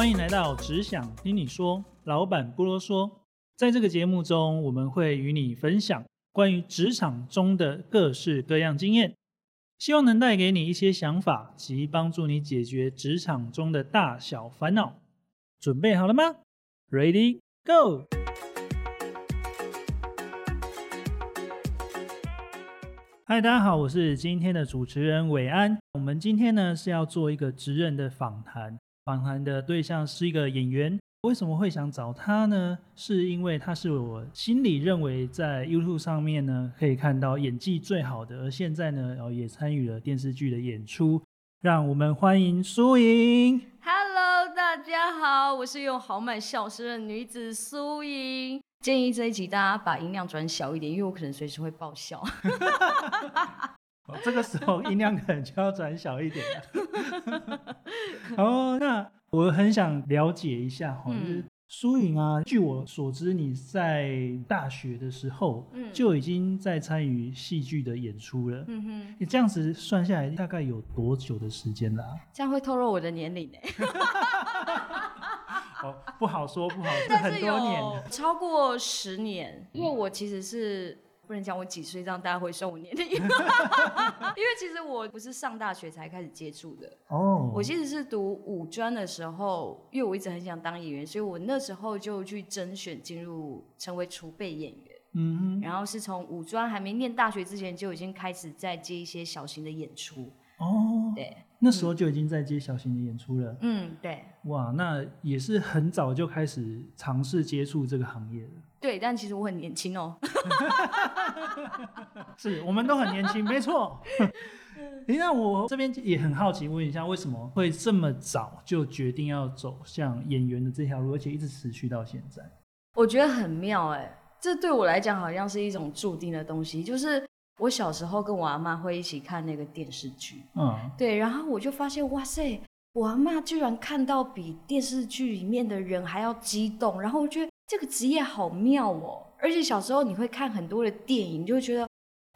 欢迎来到只想听你说，老板不啰嗦。在这个节目中，我们会与你分享关于职场中的各式各样经验，希望能带给你一些想法及帮助你解决职场中的大小烦恼。准备好了吗？Ready Go！嗨，大家好，我是今天的主持人伟安。我们今天呢是要做一个职人的访谈，访谈的对象是一个演员。为什么会想找他呢？是因为他是我心里认为在 YouTube 上面呢可以看到演技最好的，而现在呢，哦也参与了电视剧的演出。让我们欢迎苏莹。Hello，大家好，我是用豪迈笑声的女子苏莹。建议这一集大家把音量转小一点，因为我可能随时会爆笑。哦这个时候音量可能就要转小一点了。哦，那我很想了解一下哈，嗯就是苏颖啊，据我所知，你在大学的时候嗯就已经在参与戏剧的演出了。嗯哼，你这样子算下来，大概有多久的时间啦、这样会透露我的年龄呢、哦，不好说，不好说，很多年超过十年，因为我其实是不能讲我几岁，这样大家会算我年龄。因为其实我不是上大学才开始接触的，哦。我其实是读五专的时候，因为我一直很想当演员，所以我那时候就去甄选进入成为储备演员。嗯哼，然后是从五专还没念大学之前就已经开始在接一些小型的演出。哦，对，那时候就已经在接小型的演出了。嗯，对哇，那也是很早就开始尝试接触这个行业了。对，但其实我很年轻哦。是我们都很年轻，没错。诶，那我这边也很好奇，问一下，为什么会这么早就决定要走向演员的这条路，而且一直持续到现在？我觉得很妙哎，这对我来讲好像是一种注定的东西。就是我小时候跟我阿妈会一起看那个电视剧，嗯，对，然后我就发现哇塞，我阿妈居然看到比电视剧里面的人还要激动，然后我觉得这个职业好妙哦。而且小时候你会看很多的电影，你就会觉得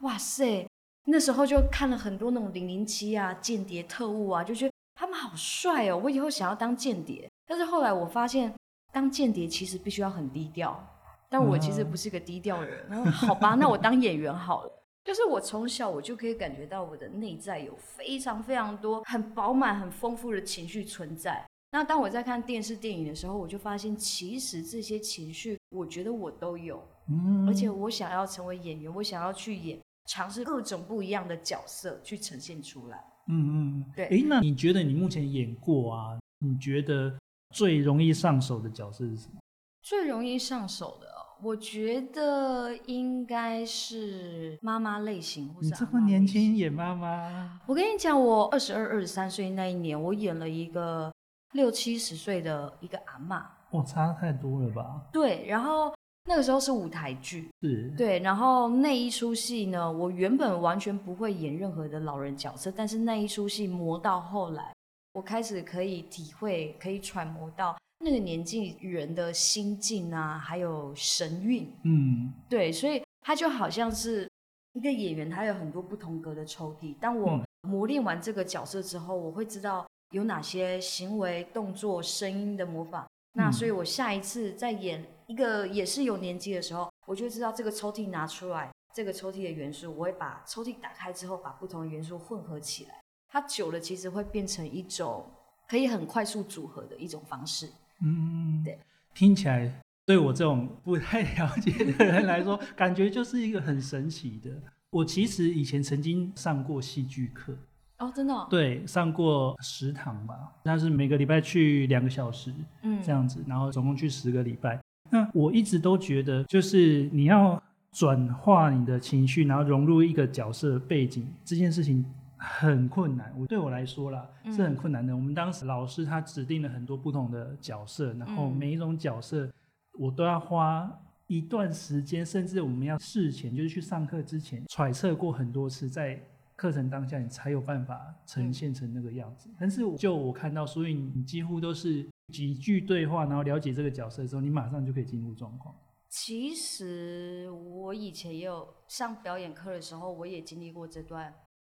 哇塞，那时候就看了很多那种零零七啊、间谍特务啊，就觉得他们好帅哦，我以后想要当间谍。但是后来我发现，当间谍其实必须要很低调，但我其实不是个低调的人。然后好吧，那我当演员好了。就是我从小我就可以感觉到我的内在有非常非常多很饱满、很丰富的情绪存在。那当我在看电视电影的时候，我就发现其实这些情绪，我觉得我都有，嗯而且我想要成为演员，我想要去演，尝试各种不一样的角色去呈现出来。嗯嗯，对哎，那你觉得你目前演过啊？你觉得最容易上手的角色是什么？最容易上手的哦，我觉得应该是妈妈类型，或是你这么年轻演妈妈，我跟你讲，我二十二、二十三岁那一年，我演了一个六七十岁的一个阿嬷。哇，差太多了吧？对，然后那个时候是舞台剧，是，对，然后那一出戏呢，我原本完全不会演任何的老人角色，但是那一出戏磨到后来，我开始可以体会，可以揣摩到那个年纪人的心境啊，还有神韵。嗯对，所以他就好像是一个演员，他有很多不同格的抽屉。当我嗯磨练完这个角色之后，我会知道有哪些行为、动作、声音的模仿。那嗯所以，我下一次在演一个也是有年纪的时候，我就知道这个抽屉拿出来，这个抽屉的元素，我会把抽屉打开之后，把不同的元素混合起来。它久了，其实会变成一种可以很快速组合的一种方式。嗯，对，听起来对我这种不太了解的人来说，感觉就是一个很神奇的。我其实以前曾经上过戏剧课，哦，真的、哦，对，上过十堂吧，但是每个礼拜去两个小时嗯，这样子，然后总共去十个礼拜。那我一直都觉得，就是你要转化你的情绪，然后融入一个角色背景，这件事情很困难。我对我来说啦，是很困难的。我们当时老师他指定了很多不同的角色，然后嗯每一种角色我都要花一段时间，甚至我们要事前就是去上课之前揣测过很多次，在课程当下你才有办法呈现成那个样子。但是就我看到，所以你几乎都是几句对话，然后了解这个角色之后，你马上就可以进入状况。其实我以前也有上表演课的时候，我也经历过这段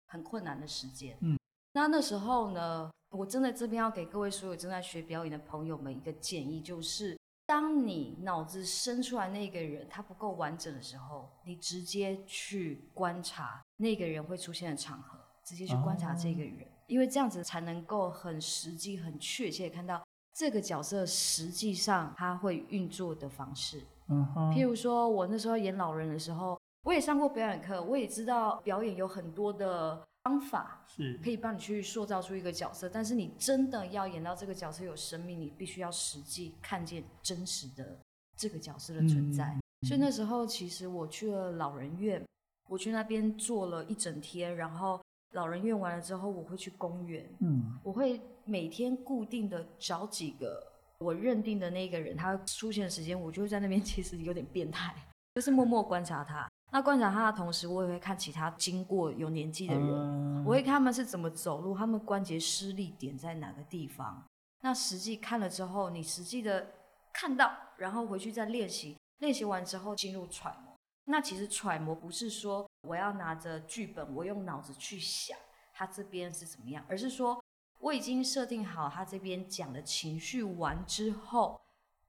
很困难的时间。嗯，那那时候呢，我真的这边要给各位所有正在学表演的朋友们一个建议，就是当你脑子生出来那个人他不够完整的时候，你直接去观察那个人会出现的场合，直接去观察这个人，因为这样子才能够很实际、很确切地看到这个角色实际上他会运作的方式。嗯哼，譬如说，我那时候演老人的时候，我也上过表演课，我也知道表演有很多的方法是可以帮你去塑造出一个角色，但是你真的要演到这个角色有生命，你必须要实际看见真实的这个角色的存在。嗯所以那时候其实我去了老人院，我去那边坐了一整天，然后老人院完了之后，我会去公园，嗯我会每天固定的找几个我认定的那个人，他出现的时间，我就会在那边，其实有点变态，就是默默观察他。那观察他的同时，我也会看其他经过有年纪的人，嗯我会看他们是怎么走路，他们关节施力点在哪个地方。那实际看了之后，你实际的看到，然后回去再练习，练习完之后进入揣摩。那其实揣摩不是说我要拿着剧本，我用脑子去想他这边是怎么样，而是说我已经设定好他这边讲的情绪完之后，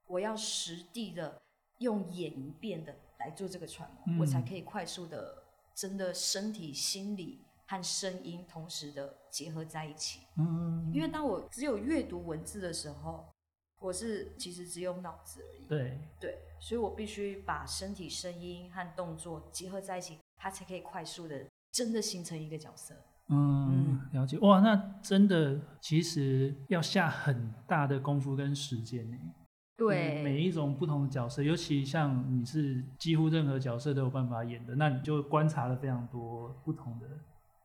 我要实地的用演一遍的来做这个揣摩，嗯我才可以快速的真的身体、心理和声音同时的结合在一起。嗯，因为当我只有阅读文字的时候，我是其实只有脑子而已。对，对，所以我必须把身体、声音和动作结合在一起，它才可以快速的真的形成一个角色。嗯，了解。哇，那真的其实要下很大的功夫跟时间呢。对，嗯每一种不同的角色，尤其像你是几乎任何角色都有办法演的，那你就观察了非常多不同的。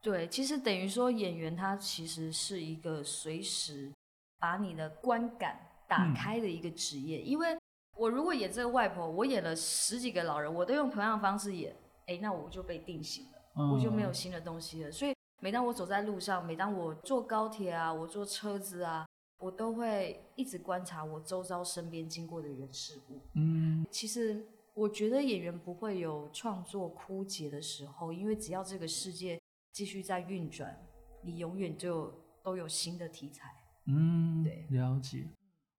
对，其实等于说演员他其实是一个随时把你的观感打嗯开的一个职业。因为我如果演这个外婆，我演了十几个老人，我都用同样的方式演，哎，那我就被定型了，嗯、我就没有新的东西了。所以每当我走在路上，每当我坐高铁啊，我坐车子啊，我都会一直观察我周遭身边经过的人事物。嗯其实我觉得演员不会有创作枯竭的时候，因为只要这个世界继续在运转，你永远就都有新的题材。嗯，对了解。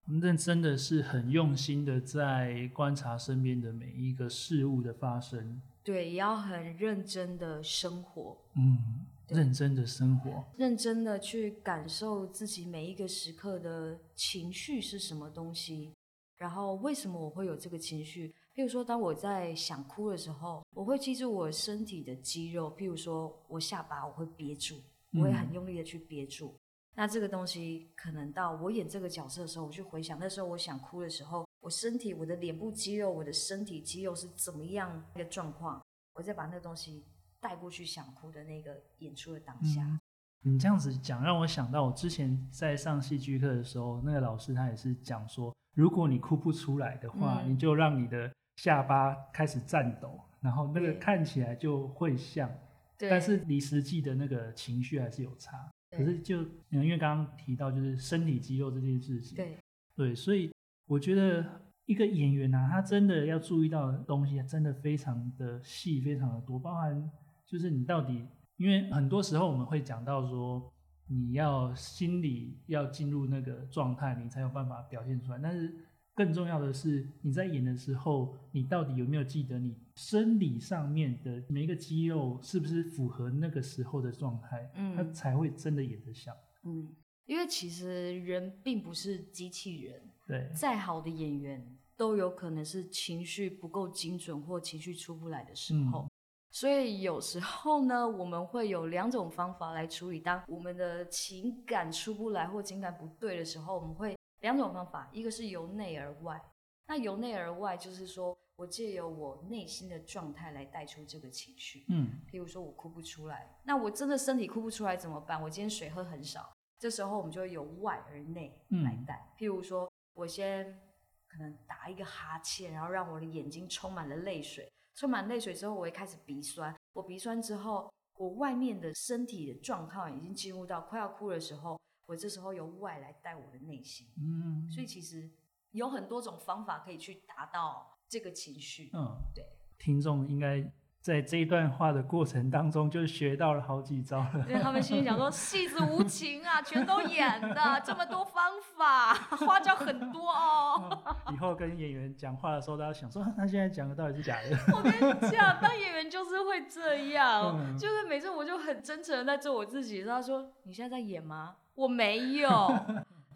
那真的是很用心的在观察身边的每一个事物的发生，对，也要很认真的生活，嗯，对认真的生活，认真的去感受自己每一个时刻的情绪是什么东西，然后为什么我会有这个情绪。譬如说，当我在想哭的时候，我会记住我身体的肌肉，譬如说我下巴我会憋住，我会很嗯用力的去憋住。那这个东西可能到我演这个角色的时候，我去回想那时候我想哭的时候，我身体、我的脸部肌肉、我的身体肌肉是怎么样一个状况，我再把那个东西带过去想哭的那个演出的当下。嗯你这样子讲，让我想到我之前在上戏剧课的时候，那个老师他也是讲说，如果你哭不出来的话，嗯你就让你的下巴开始颤抖，然后那个看起来就会像，但是离实际的那个情绪还是有差。可是就嗯因为刚刚提到就是身体肌肉这件事情，对对，所以我觉得一个演员啊，他真的要注意到的东西真的非常的细，非常的多，包含就是你到底，因为很多时候我们会讲到说，你要心理要进入那个状态，你才有办法表现出来。但是更重要的是，你在演的时候，你到底有没有记得你生理上面的每一个肌肉是不是符合那个时候的状态，嗯他才会真的演得像。嗯，因为其实人并不是机器人，对，再好的演员都有可能是情绪不够精准或情绪出不来的时候。嗯所以有时候呢，我们会有两种方法来处理。当我们的情感出不来或情感不对的时候，我们会两种方法，一个是由内而外。那由内而外就是说我借由我内心的状态来带出这个情绪。嗯譬如说我哭不出来，那我真的身体哭不出来怎么办？我今天水喝很少，这时候我们就会由外而内来带。譬如说我先可能打一个哈欠，然后让我的眼睛充满了泪水，充满泪水之后，我会开始鼻酸。我鼻酸之后，我外面的身体的状况已经进入到快要哭的时候，我这时候由外来带我的内心。嗯，所以其实有很多种方法可以去达到这个情绪。嗯，对，听众应该在这一段话的过程当中，就学到了好几招了。他们心里想说，戏子无情啊，全都演的，这么多方法，花招很多 哦。以后跟演员讲话的时候，大家想说，他现在讲的到底是假的。我跟你讲，当演员就是会这样，就是每次我就很真诚的在做我自己。他说：“你现在在演吗？”我没有。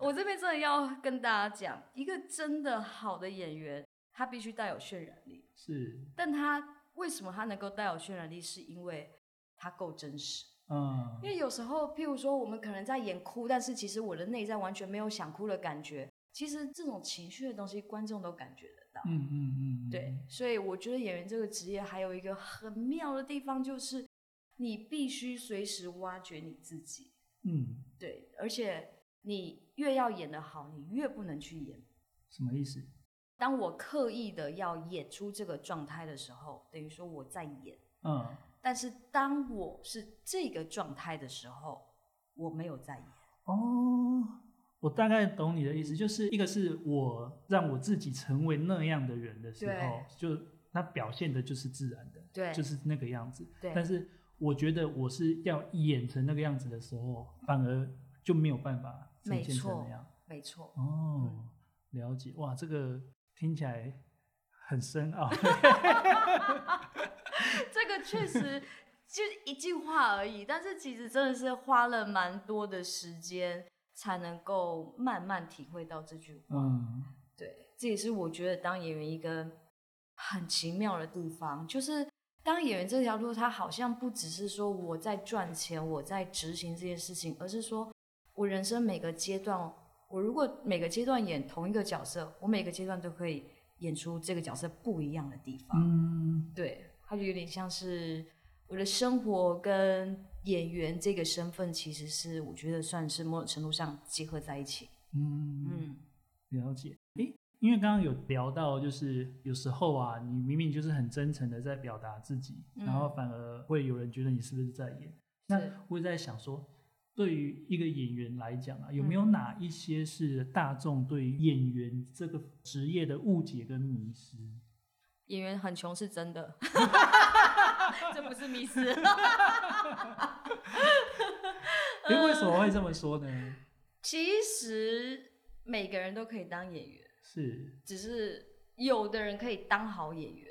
我这边真的要跟大家讲，一个真的好的演员，他必须带有渲染力。是，但他。为什么它能够带有渲染力？是因为它够真实。嗯，因为有时候，譬如说，我们可能在演哭，但是其实我的内在完全没有想哭的感觉。其实这种情绪的东西，观众都感觉得到。嗯嗯嗯，对。所以我觉得演员这个职业还有一个很妙的地方，就是你必须随时挖掘你自己。嗯，对。而且你越要演得好，你越不能去演。什么意思？当我刻意的要演出这个状态的时候，等于说我在演，嗯。但是当我是这个状态的时候，我没有在演。哦，我大概懂你的意思，就是一个是我让我自己成为那样的人的时候，就那表现的就是自然的，对，就是那个样子。对。但是我觉得我是要演成那个样子的时候，反而就没有办法呈现成那样。没错。哦，了解。哇，这个。听起来很深奥，这个确实就一句话而已，但是其实真的是花了蛮多的时间才能够慢慢体会到这句话。嗯，对，这也是我觉得当演员一个很奇妙的地方，就是当演员这条路，它好像不只是说我在赚钱，我在执行这件事情，而是说我人生每个阶段。我如果每个阶段演同一个角色，我每个阶段都可以演出这个角色不一样的地方。嗯，对，它就有点像是我的生活跟演员这个身份，其实是我觉得算是某种程度上结合在一起。嗯嗯，了解。诶，因为刚刚有聊到，就是有时候啊，你明明就是很真诚的在表达自己，然后反而会有人觉得你是不是在演？那我也在想说。对于一个演员来讲啊，有没有哪一些是大众对于演员这个职业的误解跟迷失？演员很穷是真的，这不是迷失。哎，为什么会这么说呢？其实每个人都可以当演员，是，只是有的人可以当好演员，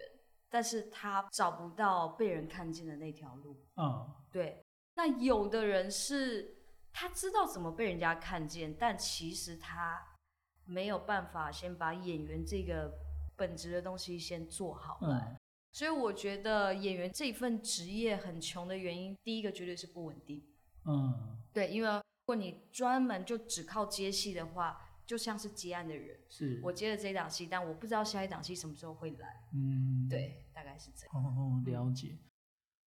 但是他找不到被人看见的那条路。嗯，对。那有的人是。他知道怎么被人家看见，但其实他没有办法先把演员这个本职的东西先做好来。所以我觉得演员这份职业很穷的原因，第一个绝对是不稳定。嗯，对，因为如果你专门就只靠接戏的话，就像是接案的人，是我接了这档戏，但我不知道下一档戏什么时候会来。嗯，对，大概是这样。哦，了解。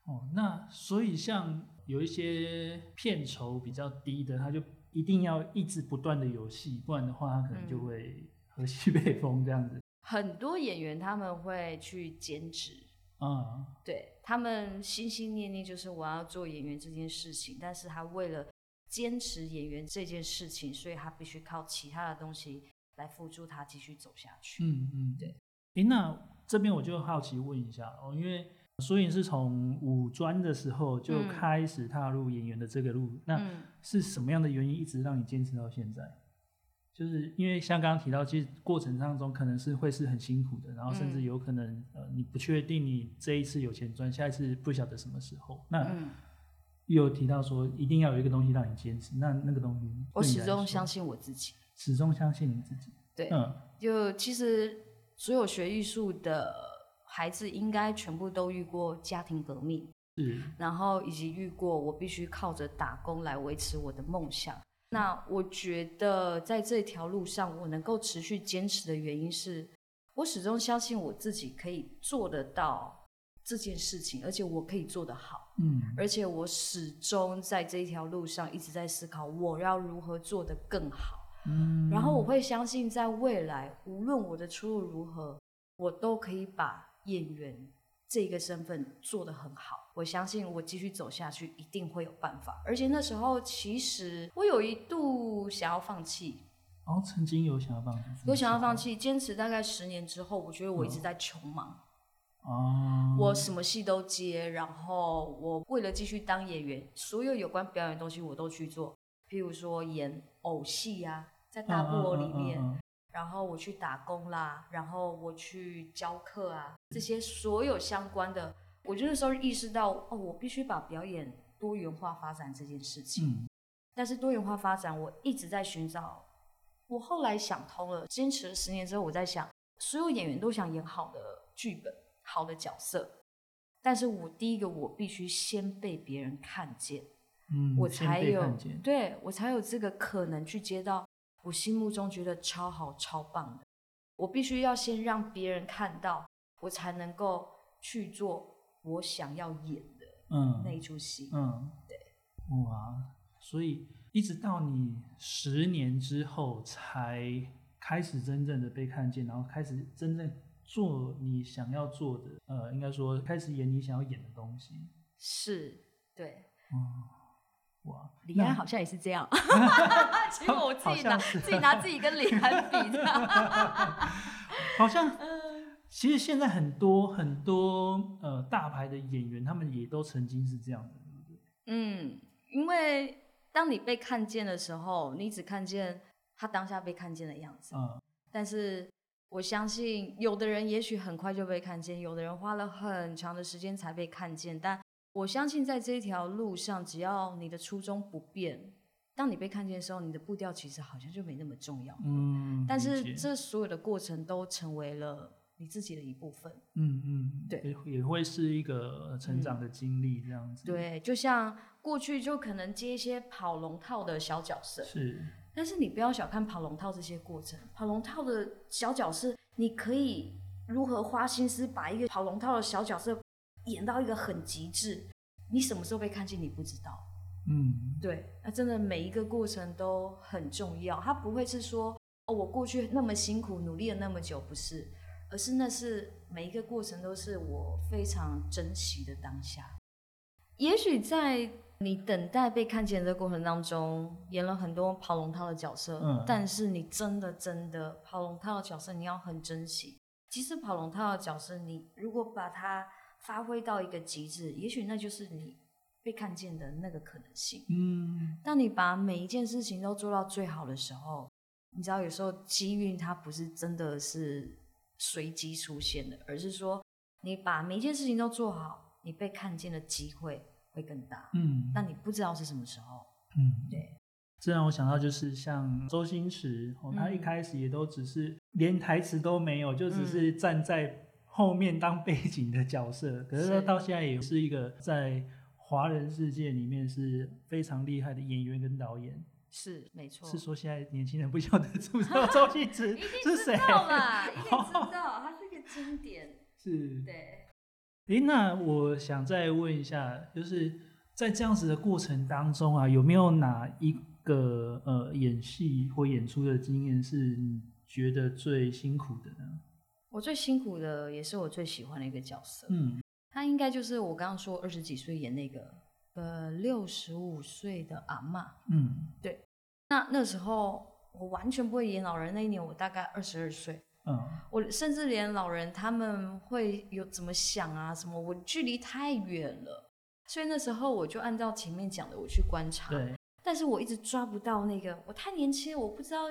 哦，那所以像有一些片酬比较低的，他就一定要一直不断的有戏，不然的话他可能就会喝西北风这样子。很多演员他们会去兼职，嗯，对他们心心念念就是我要做演员这件事情，但是他为了坚持演员这件事情，所以他必须靠其他的东西来辅助他继续走下去。嗯嗯，对。哎，那这边我就好奇问一下哦，因为。所以是从五专的时候就开始踏入演员的这个路，那是什么样的原因一直让你坚持到现在？就是因为像刚刚提到，其实过程当中可能是会是很辛苦的，然后甚至有可能呃你不确定你这一次有钱赚，下一次不晓得什么时候。那又提到说一定要有一个东西让你坚持，那那个东西我始终相信我自己，始终相信你自己。对，嗯，就其实所有学艺术的。孩子应该全部都遇过家庭革命，嗯，然后以及遇过我必须靠着打工来维持我的梦想。那我觉得在这条路上，我能够持续坚持的原因是，我始终相信我自己可以做得到这件事情，而且我可以做得好。嗯，而且我始终在这一条路上一直在思考我要如何做得更好。嗯，然后我会相信，在未来无论我的出路如何，我都可以把。演员这个身份做得很好，我相信我继续走下去一定会有办法。而且那时候其实我有一度想要放弃，哦，曾经有想要放弃，有想要放弃，坚持大概十年之后，我觉得我一直在穷忙，哦，我什么戏都接，然后我为了继续当演员，所有有关表演的东西我都去做，譬如说演偶戏啊，在大部落里面，然后我去打工啦，然后我去教课啊，这些所有相关的，我就那时候意识到，哦，我必须把表演多元化发展这件事情。嗯但是多元化发展，我一直在寻找。我后来想通了，坚持了十年之后，我在想，所有演员都想演好的剧本、好的角色，但是我第一个，我必须先被别人看见，嗯，我才有对我才有这个可能去接到我心目中觉得超好、超棒的。我必须要先让别人看到，我才能够去做我想要演的嗯那一出戏。嗯，对，哇，所以一直到你十年之后才开始真正的被看见，然后开始真正做你想要做的，呃，应该说开始演你想要演的东西。是，对。哇，李安好像也是这样，结果我自己拿自己拿自己跟李安比的。好像嗯其实现在很多很多呃大牌的演员，他们也都曾经是这样的，对不对？嗯，因为当你被看见的时候，你只看见他当下被看见的样子，嗯但是我相信有的人也许很快就被看见，有的人花了很长的时间才被看见，但我相信在这一条路上，只要你的初衷不变，当你被看见的时候，你的步调其实好像就没那么重要。嗯，但是这所有的过程都成为了你自己的一部分。嗯嗯，对也也会是一个成长的经历，这样子。，对，就像过去就可能接一些跑龙套的小角色，是，但是你不要小看跑龙套这些过程，跑龙套的小角色，你可以如何花心思把一个跑龙套的小角色演到一个很极致，你什么时候被看见你不知道。嗯对，那真的每一个过程都很重要，它不会是说哦，我过去那么辛苦努力了那么久，不是，而是那是每一个过程都是我非常珍惜的当下。也许在你等待被看见的过程当中，演了很多跑龙套的角色，嗯但是你真的真的跑龙套的角色，你要很珍惜。其实跑龙套的角色，你如果把它发挥到一个极致，也许那就是你被看见的那个可能性。嗯当你把每一件事情都做到最好的时候，你知道有时候机遇它不是真的是随机出现的，而是说你把每一件事情都做好，你被看见的机会会更大。嗯但你不知道是什么时候。嗯，对。这让我想到，就是像周星驰，哦，他一嗯开始也都只是连台词都没有，就只是站在后面当背景的角色。可是他到现在也是一个在华人世界里面是非常厉害的演员跟导演。是没错，是说现在年轻人不晓得知不 知道周星驰一定知是谁？道啦，一定知道，他是一个经典。是。对，诶，那我想再问一下，就是在这样子的过程当中啊，有没有哪一个呃演戏或演出的经验是你觉得最辛苦的呢？我最辛苦的也是我最喜欢的一个角色。嗯他应该就是我刚刚说二十几岁演那个呃六十五岁的阿嬷。嗯对那那时候我完全不会演老人，那一年我大概二十二岁，嗯我甚至连老人他们会有怎么想啊什么，我距离太远了，所以那时候我就按照前面讲的我去观察，对，但是我一直抓不到那个，我太年轻，我不知道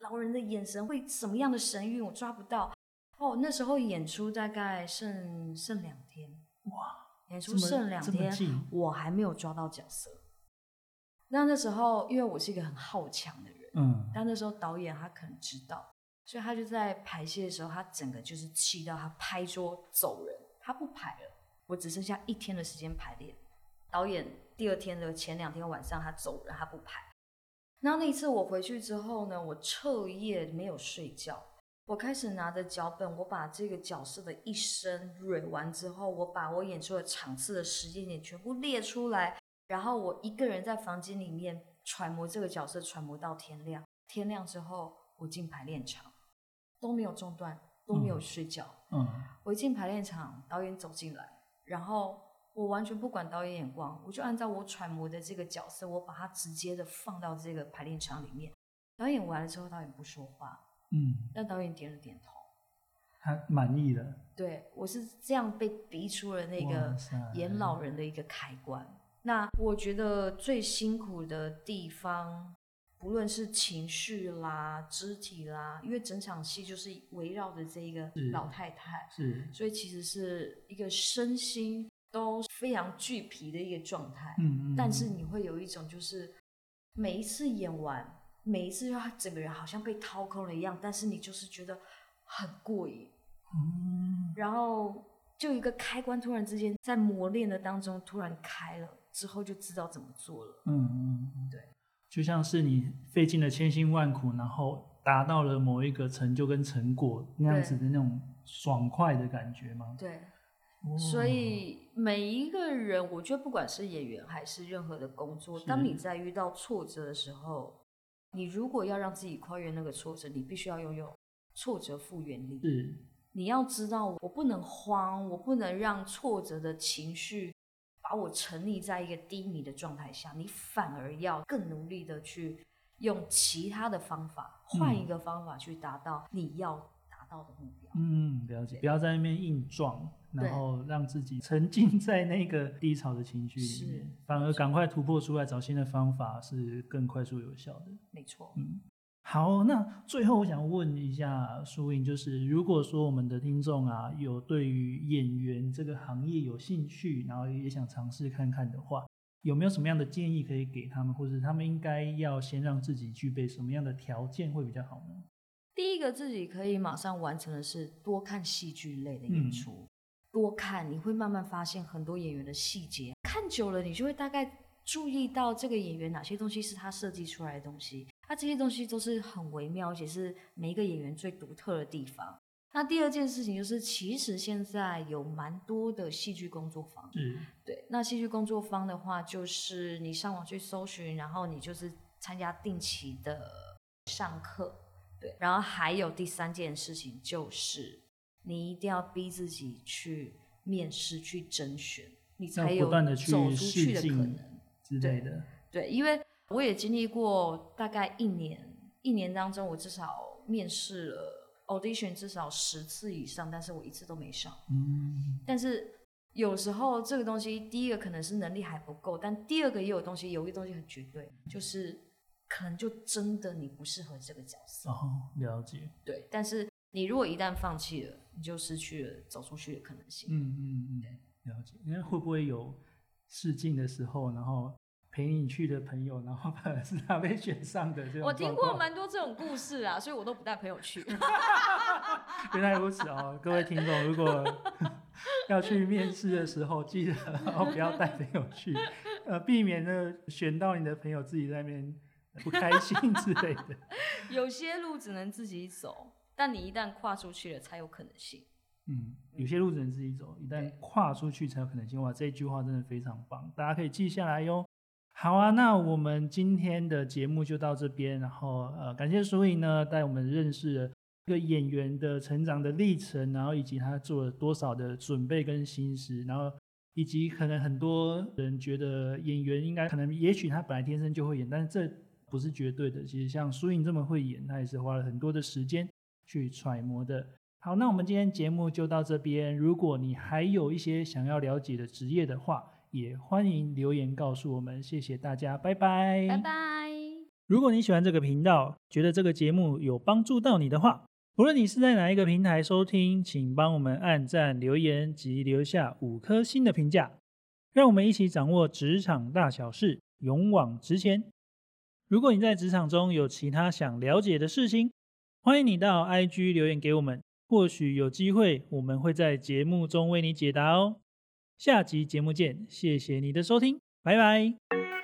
老人的眼神会什么样的神韵，我抓不到。哦，那时候演出大概剩剩两天，哇，演出剩两天，我还没有抓到角色。那那时候，因为我是一个很好强的人，嗯但那时候导演他可能知道，所以他就在排戏的时候，他整个就是气到他拍桌走人，他不排了。我只剩下一天的时间排练，导演第二天的前两天晚上他走人，他不排。然后那一次我回去之后呢，我彻夜没有睡觉，我开始拿着脚本，我把这个角色的一生蕊完之后，我把我演出的场次的时间点全部列出来，然后我一个人在房间里面揣摩这个角色，揣摩到天亮。天亮之后，我进排练场，都没有中断，都没有睡觉。嗯我一进排练场，导演走进来，然后我完全不管导演眼光，我就按照我揣摩的这个角色，我把它直接的放到这个排练场里面。导演完了之后，导演不说话，嗯那导演点了点头。他满意了。对我是这样被逼出了那个演老人的一个开关。那我觉得最辛苦的地方，不论是情绪啦、肢体啦，因为整场戏就是围绕着这一个老太太，是，所以其实是一个身心都非常俱疲的一个状态。嗯嗯，但是你会有一种就是每一次演完，每一次就整个人好像被掏空了一样，但是你就是觉得很过瘾，嗯，然后就一个开关突然之间在磨练的当中突然开了，之后就知道怎么做了。嗯嗯，嗯。对，就像是你费尽了千辛万苦，然后达到了某一个成就跟成果那样子的那种爽快的感觉吗？对，哦。所以每一个人，我觉得不管是演员还是任何的工作，当你在遇到挫折的时候，你如果要让自己跨越那个挫折，你必须要拥有挫折复原力。是，你要知道，我不能慌，我不能让挫折的情绪把我沉溺在一个低迷的状态下，你反而要更努力的去用其他的方法，换一个方法去达到你要达到的目标。嗯，了解，不要在那边硬撞，对然后让自己沉浸在那个低潮的情绪里面，反而赶快突破出来，找新的方法是更快速有效的。没错，嗯，好，那最后我想问一下苏颖，就是如果说我们的听众啊有对于演员这个行业有兴趣，然后也想尝试看看的话，有没有什么样的建议可以给他们，或者他们应该要先让自己具备什么样的条件会比较好呢？第一个自己可以马上完成的是多看戏剧类的演出，多看你会慢慢发现很多演员的细节，看久了你就会大概注意到这个演员哪些东西是他设计出来的东西，他这些东西都是很微妙，而且是每一个演员最独特的地方。那第二件事情就是，其实现在有蛮多的戏剧工作坊，嗯，对，那戏剧工作坊的话，就是你上网去搜寻，然后你就是参加定期的上课，对，然后还有第三件事情就是，你一定要逼自己去面试、去甄选，你才有走出试去的可镜能。之类的。对，因为我也经历过大概一年，一年当中我至少面试了 audition 至少十次以上，但是我一次都没上。嗯，但是有时候这个东西，第一个可能是能力还不够，但第二个也有东西，有一个东西很绝对，就是可能就真的你不适合这个角色。哦，了解。对，但是你如果一旦放弃了，你就失去了走出去的可能性。嗯嗯嗯，了解。那会不会有试镜的时候，然后陪你去的朋友，然后反而是他被选上的这种我听过蛮多这种故事啊，所以我都不带朋友去。原来如此哦，各位听众，如果 要去面试的时候，记得哦不要带朋友去，呃，避免呢选到你的朋友自己在那边不开心之类的。有些路只能自己走，但你一旦跨出去了，才有可能性。嗯，有些路只能自己走，一旦跨出去才有可能性。哇，这句话真的非常棒，大家可以记下来哟。好啊，那我们今天的节目就到这边，然后呃，感谢苏颖呢带我们认识了一个演员的成长的历程，然后以及他做了多少的准备跟心思，然后以及可能很多人觉得演员应该可能也许他本来天生就会演，但是这不是绝对的。其实像苏颖这么会演，他也是花了很多的时间去揣摩的。好，那我们今天节目就到这边。如果你还有一些想要了解的职业的话，也欢迎留言告诉我们。谢谢大家，拜拜，拜拜。如果你喜欢这个频道，觉得这个节目有帮助到你的话，无论你是在哪一个平台收听，请帮我们按赞、留言及留下五颗星的评价，让我们一起掌握职场大小事，勇往直前。如果你在职场中有其他想了解的事情，欢迎你到 IG 留言给我们，或许有机会我们会在节目中为你解答哦。下集节目见，谢谢你的收听，拜拜。